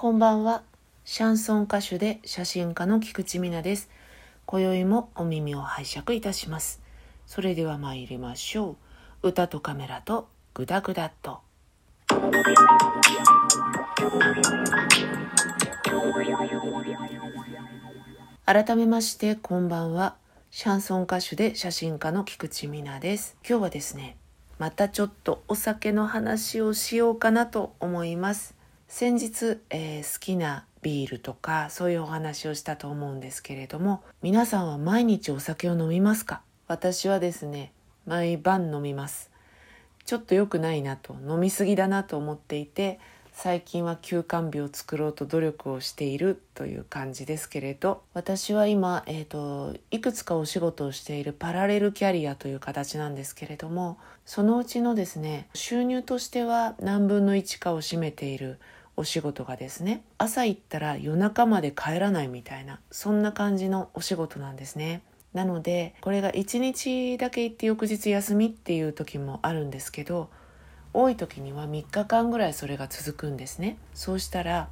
こんばんは。シャンソン歌手で写真家の菊池美奈です。今宵もお耳を拝借いたします。それでは参りましょう。歌とカメラとグダグダと。改めましてこんばんは。シャンソン歌手で写真家の菊池美奈です。今日はですね、またちょっとお酒の話をしようかなと思います。先日、えー、好きなビールとかそういうお話をしたと思うんですけれども皆さんは毎日お酒を飲みますか？私はですね毎晩飲みます。ちょっと良くないなと飲みすぎだなと思っていて最近は休館日を作ろうと努力をしているという感じですけれど私は今、えーと、いくつかお仕事をしているパラレルキャリアという形なんですけれどもそのうちのですね収入としては何分の1かを占めているお仕事がですね朝行ったら夜中まで帰らないみたいなそんな感じのお仕事なんですね。なのでこれが1日だけ行って翌日休みっていう時もあるんですけど多い時には3日間ぐらいそれが続くんですね。そうしたら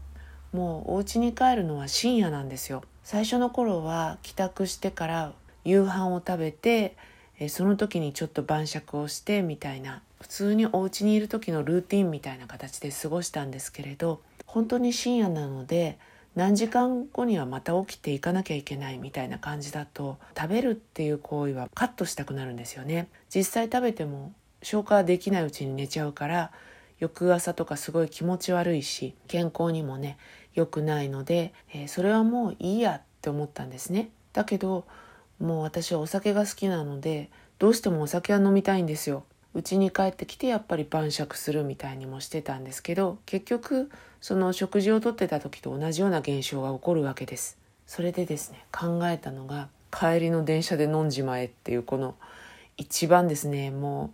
もうお家に帰るのは深夜なんですよ。最初の頃は帰宅してから夕飯を食べてえその時にちょっと晩酌をしてみたいな普通にお家にいる時のルーティンみたいな形で過ごしたんですけれど本当に深夜なので何時間後にはまた起きていかなきゃいけないみたいな感じだと食べるっていう行為はカットしたくなるんですよね。実際食べても消化できないうちに寝ちゃうから翌朝とかすごい気持ち悪いし健康にもね良くないので、えー、それはもういいやって思ったんですね。だけどもう私はお酒が好きなのでどうしてもお酒は飲みたいんですよ。家に帰ってきてやっぱり晩酌するみたいにもしてたんですけど結局その食事をとってた時と同じような現象が起こるわけです。それでですね考えたのが帰りの電車で飲んじまえっていうこの一番ですね。も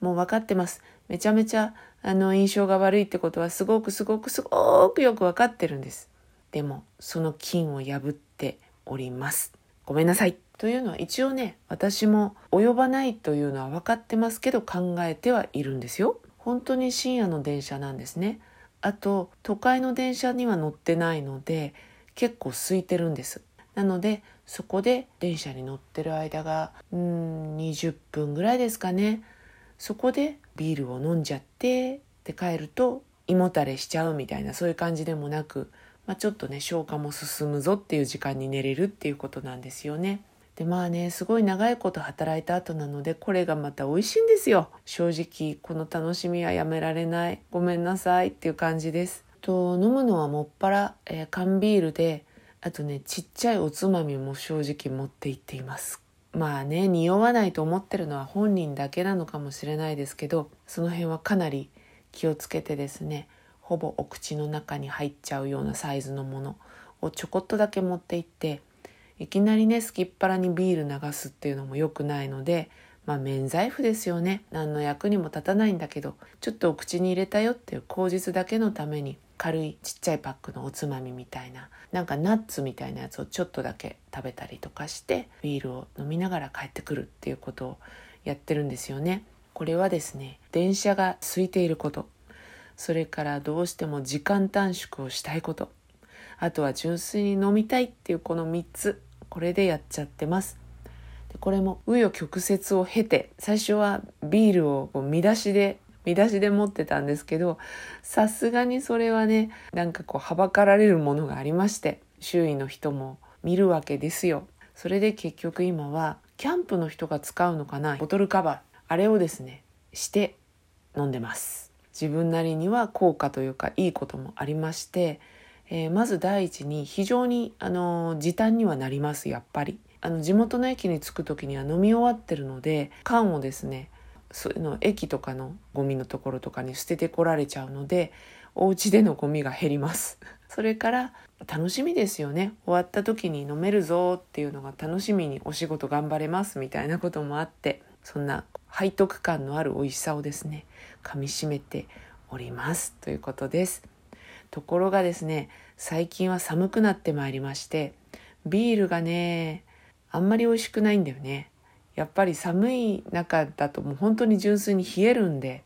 うもう分かってます。めちゃめちゃあの印象が悪いってことはすごくすごくすごくよく分かってるんです。でもその菌を破っております。ごめんなさい。というのは一応ね私も及ばないというのは分かってますけど考えてはいるんですよ。本当に深夜の電車なんですね。あと都会の電車には乗ってないので結構空いてるんです。なのでそこで電車に乗ってる間がうん20分ぐらいですかね。そこでビールを飲んじゃってで帰ると胃もたれしちゃうみたいなそういう感じでもなく、まあ、ちょっとね消化も進むぞっていう時間に寝れるっていうことなんですよね。でまあねすごい長いこと働いた後なのでこれがまた美味しいんですよ。正直この楽しみはやめられない。ごめんなさい。っていう感じです。と飲むのはもっぱら、えー、缶ビールであとねちっちゃいおつまみも正直持って行っています。まあね匂わないと思ってるのは本人だけなのかもしれないですけどその辺はかなり気をつけてですねほぼお口の中に入っちゃうようなサイズのものをちょこっとだけ持って行っていきなりねすきっ腹にビール流すっていうのも良くないのでまあ免罪符ですよね。何の役にも立たないんだけどちょっとお口に入れたよっていう口実だけのために軽いちっちゃいパックのおつまみみたいななんかナッツみたいなやつをちょっとだけ食べたりとかしてビールを飲みながら帰ってくるっていうことをやってるんですよね。これはですね電車が空いていること。それからどうしても時間短縮をしたいこと。あとは純粋に飲みたいっていうこの3つ。これでやっちゃってます。でこれも紆余曲折を経て最初はビールをこう見出しで見出しで持ってたんですけどさすがにそれはねなんかこうはばかられるものがありまして周囲の人も見るわけですよ。それで結局今はキャンプの人が使うのかなボトルカバーあれをですねして飲んでます自分なりには効果というかいいこともありましてえー、まず第一に非常にあの時短にはなりますやっぱり。あの地元の駅に着く時には飲み終わってるので缶をですねそういうの駅とかのゴミのところとかに捨ててこられちゃうのでお家でのゴミが減ります。それから楽しみですよね。終わった時に飲めるぞっていうのが楽しみにお仕事頑張れますみたいなこともあってそんな背徳感のある美味しさをですね噛みしめております。ということです。ところがですね最近は寒くなってまいりましてビールがねあんまり美味しくないんだよね。やっぱり寒い中だともう本当に純粋に冷えるんで。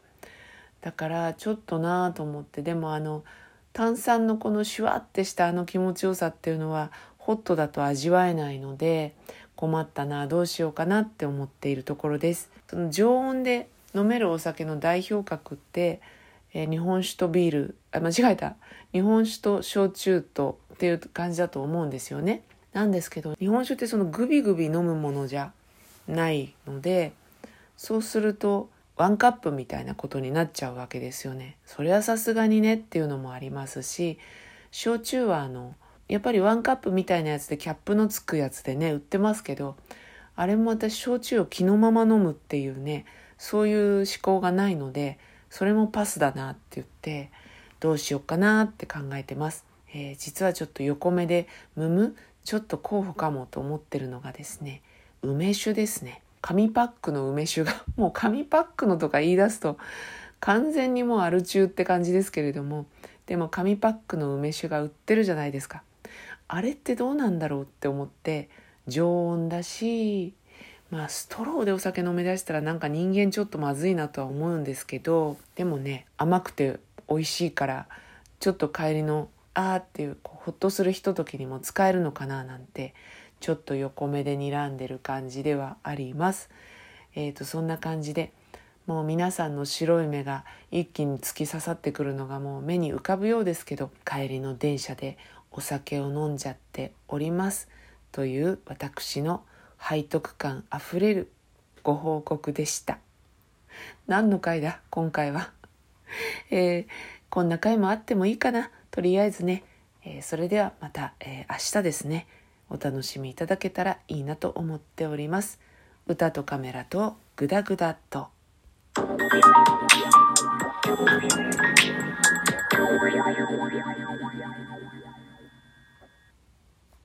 だからちょっとなぁと思ってでもあの炭酸のこのシュワってしたあの気持ちよさっていうのはホットだと味わえないので困ったなどうしようかなって思っているところです。その常温で飲めるお酒の代表格って、えー、日本酒とビールあ間違えた日本酒と焼酎とっていう感じだと思うんですよねなんですけど日本酒ってそのグビグビ飲むものじゃないのでそうするとワンカップみたいなことになっちゃうわけですよね。それはさすがにねっていうのもありますし焼酎はあのやっぱりワンカップみたいなやつでキャップのつくやつでね売ってますけどあれも私焼酎を気のまま飲むっていうねそういう思考がないのでそれもパスだなって言ってどうしようかなって考えてます。えー、実はちょっと横目でむむちょっと候補かもと思ってるのがですね梅酒ですね紙パックの梅酒が もう紙パックのとか言い出すと完全にもうアル中って感じですけれどもでも紙パックの梅酒が売ってるじゃないですかあれってどうなんだろうって思って常温だしまあストローでお酒飲み出したらなんか人間ちょっとまずいなとは思うんですけどでもね甘くて美味しいからちょっと帰りのあーっていうこうほっとするひとときにも使えるのかななんてちょっと横目で睨んでる感じではあります。えーと、そんな感じでもう皆さんの白い目が一気に突き刺さってくるのがもう目に浮かぶようですけど帰りの電車でお酒を飲んじゃっておりますという私の背徳感あふれるご報告でした。何の回だ？今回は、えー、こんな回もあってもいいかな？とりあえずね、えー、それではまた、えー、明日ですねお楽しみいただけたらいいなと思っております。歌とカメラとグダグダと。Thank you.